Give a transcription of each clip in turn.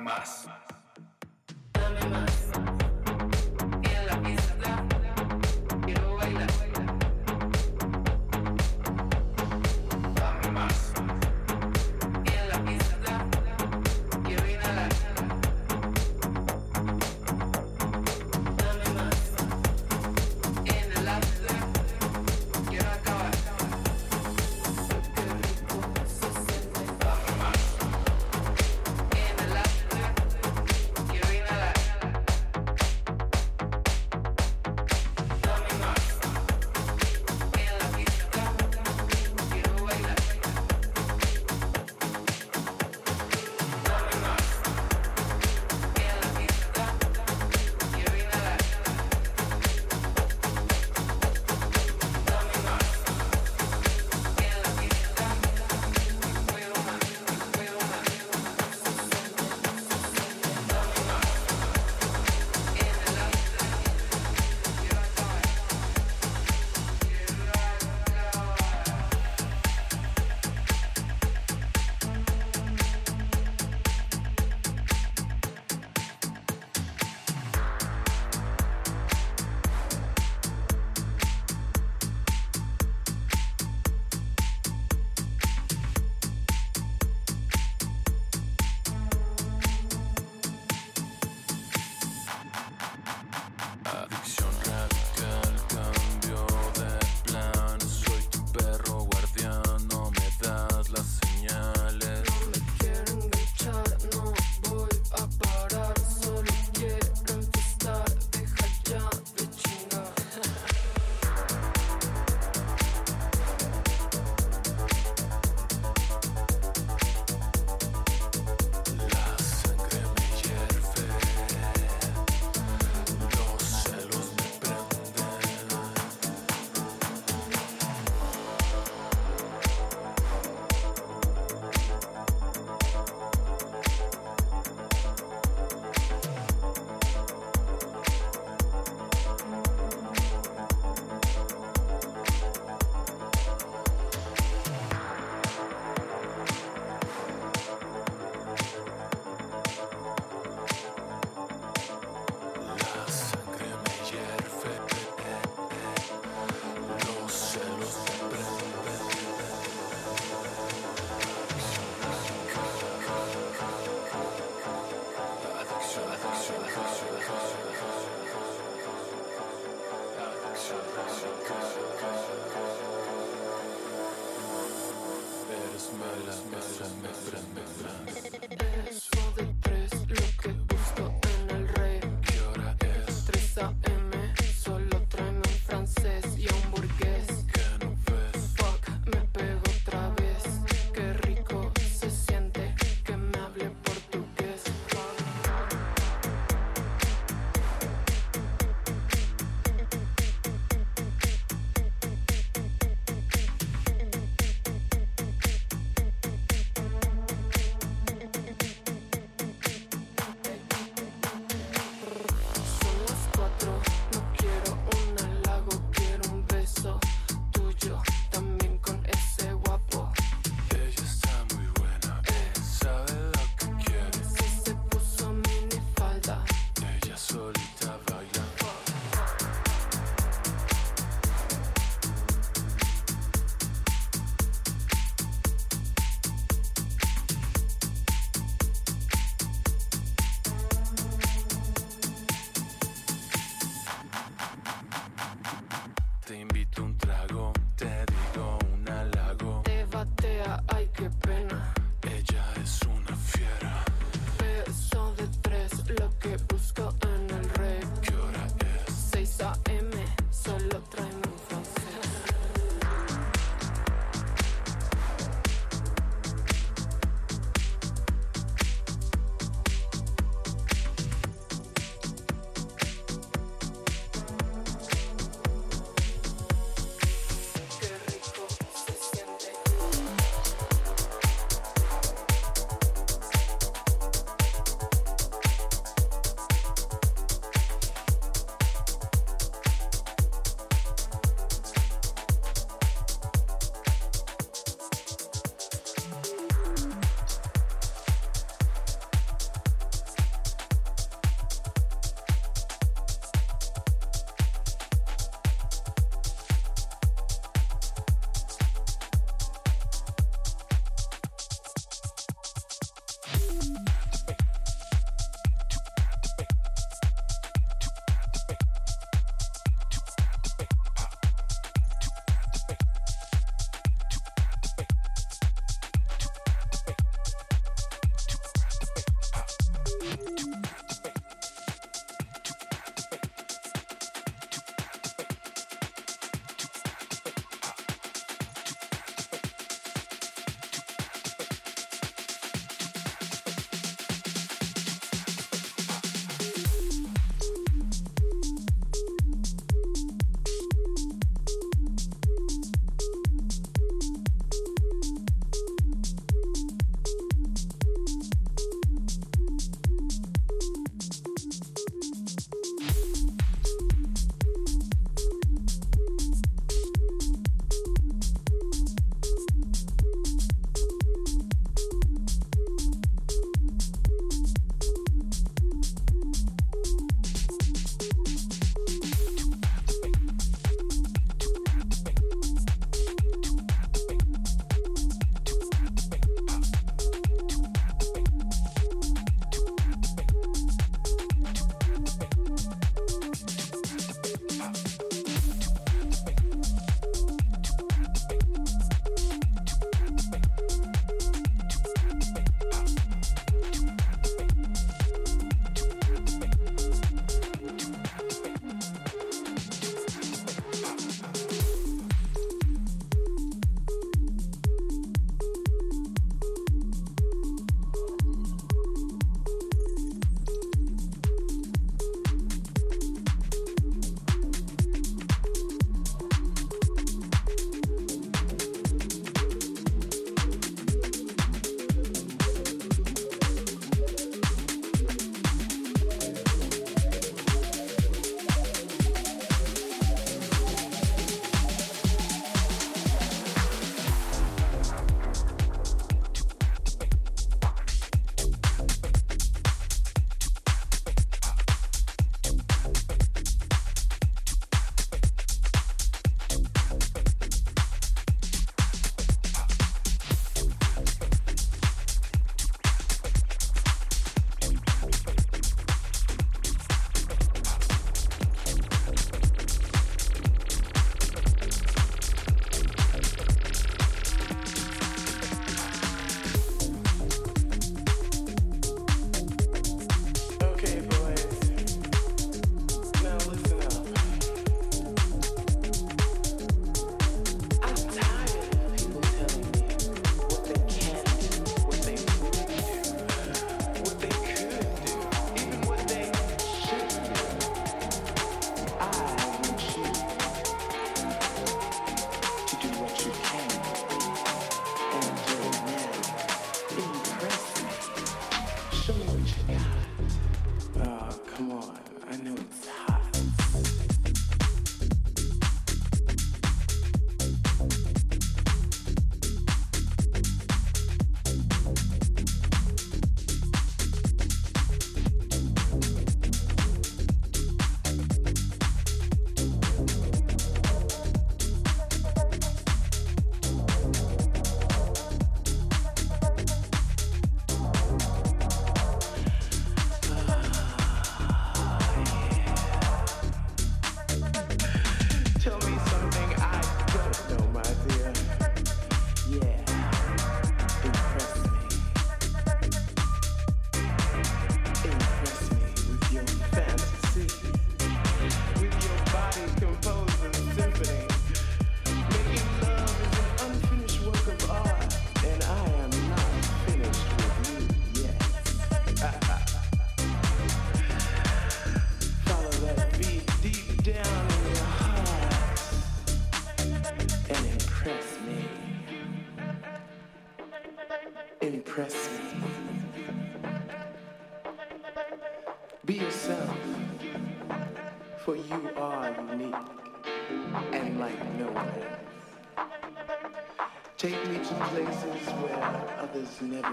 massa.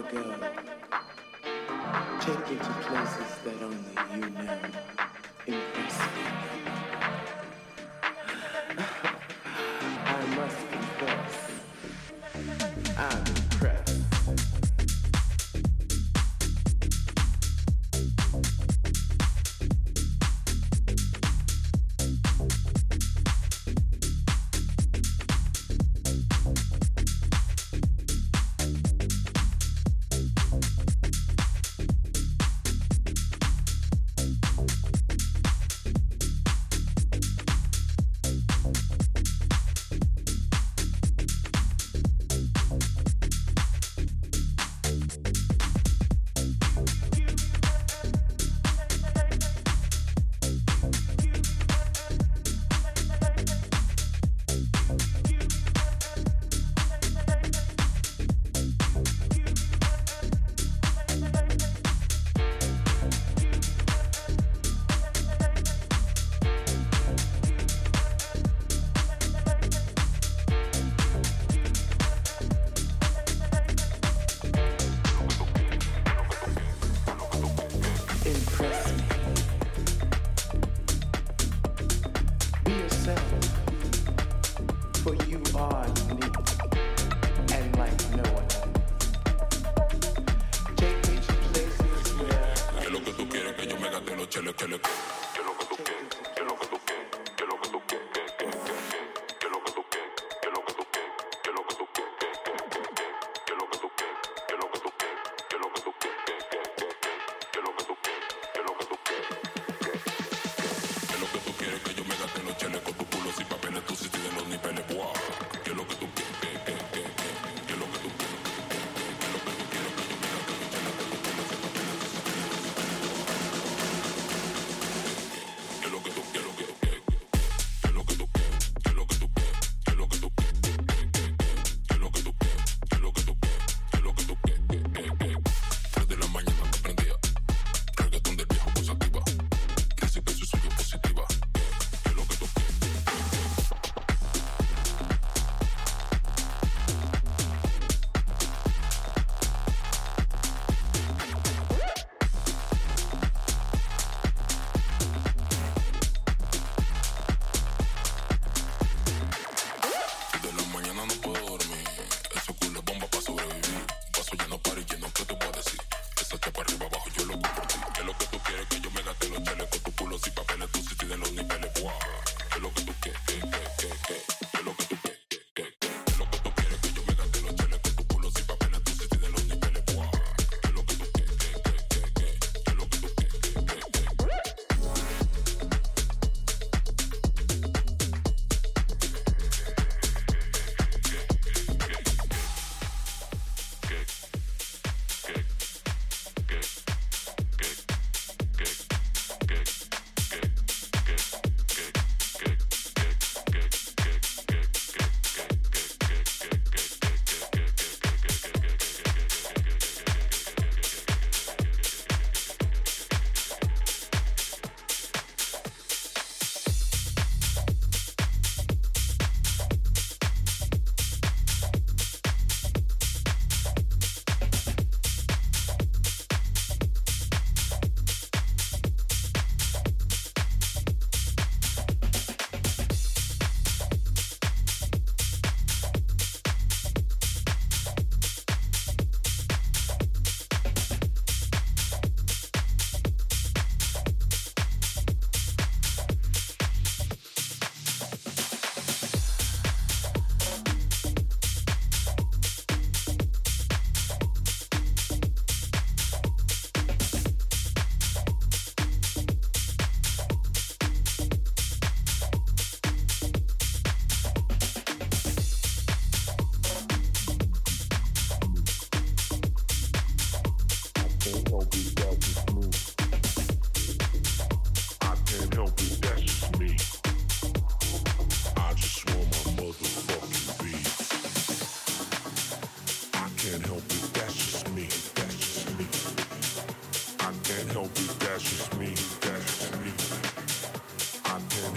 go, take you to places that only you know.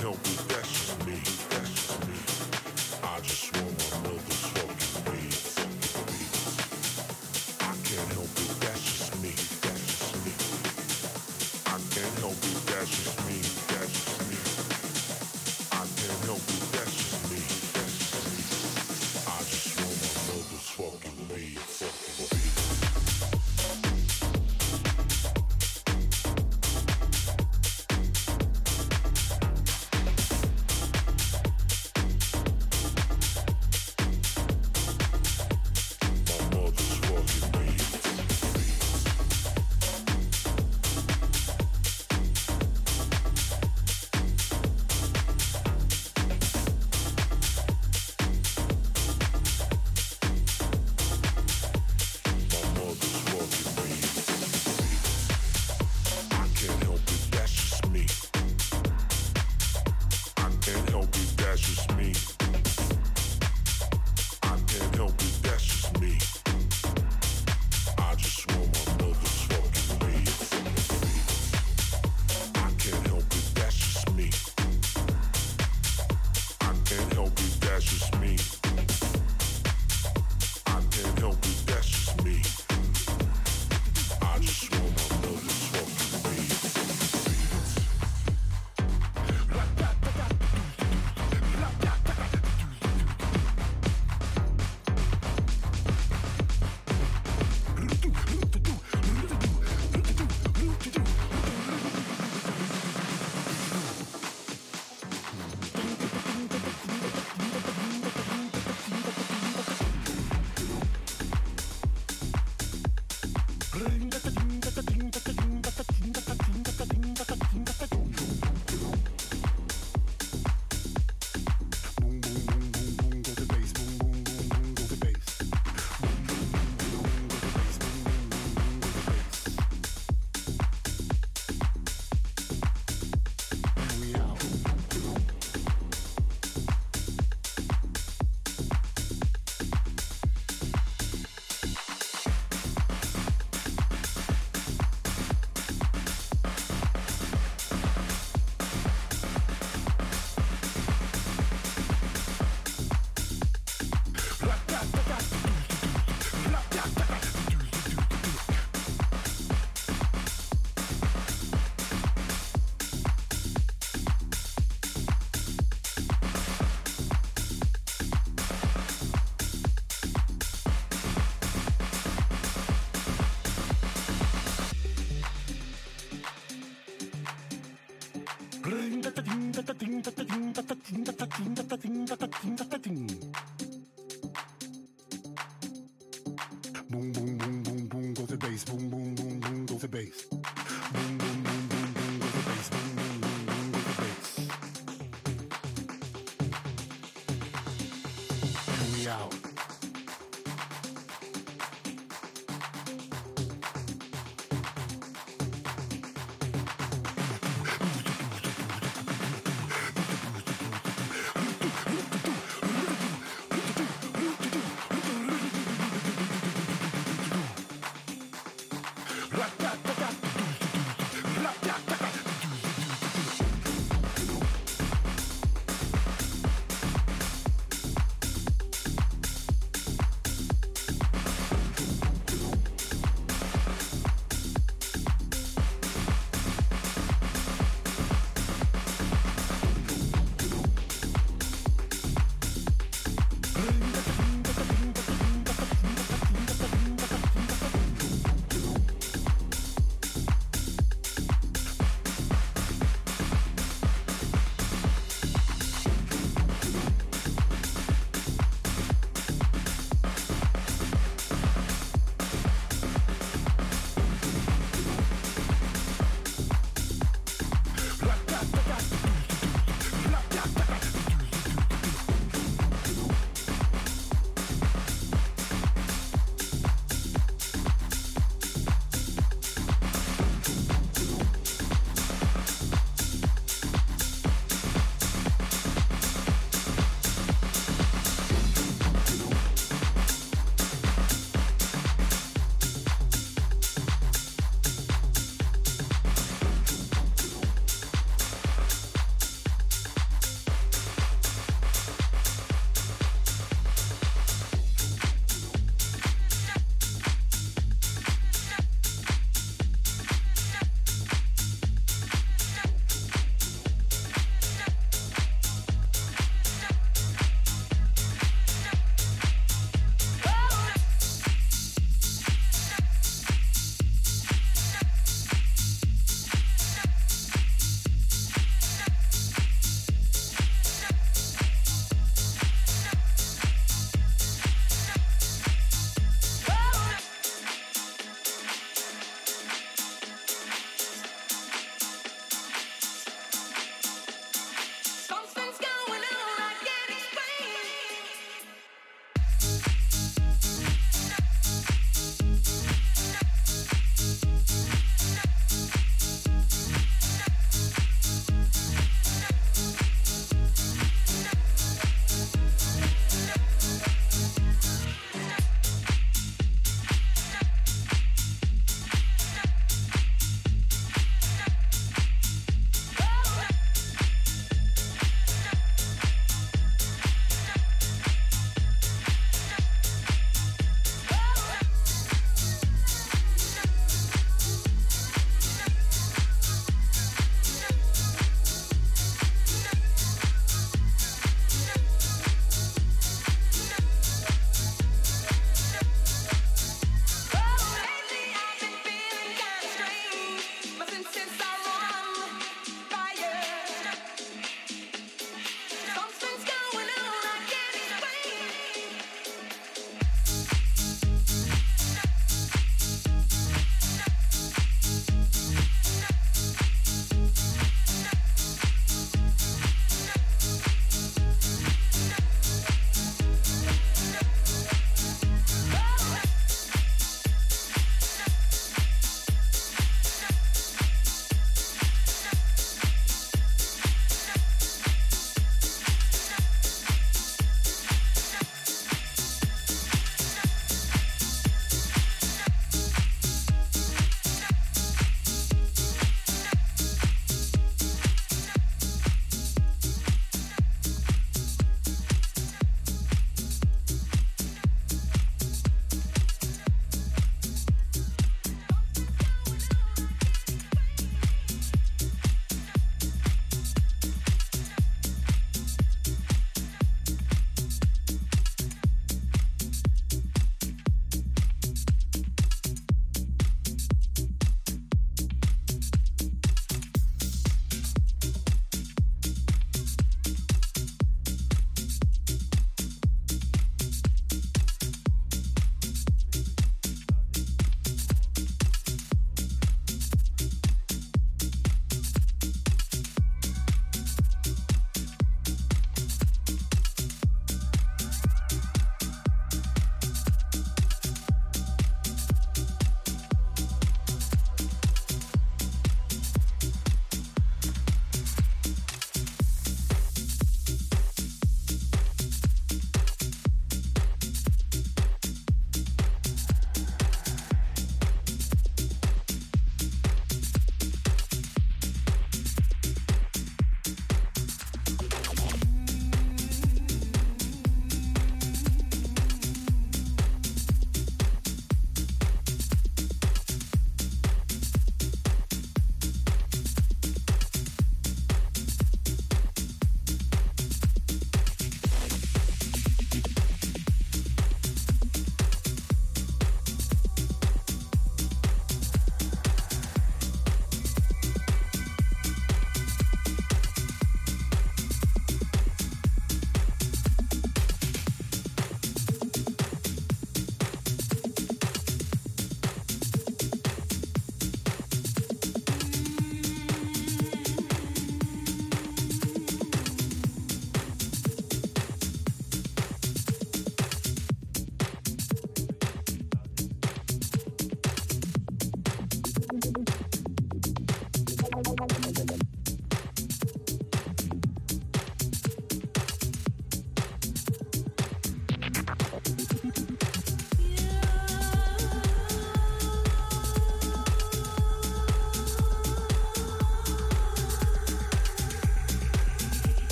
help me.